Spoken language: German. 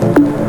Thank you.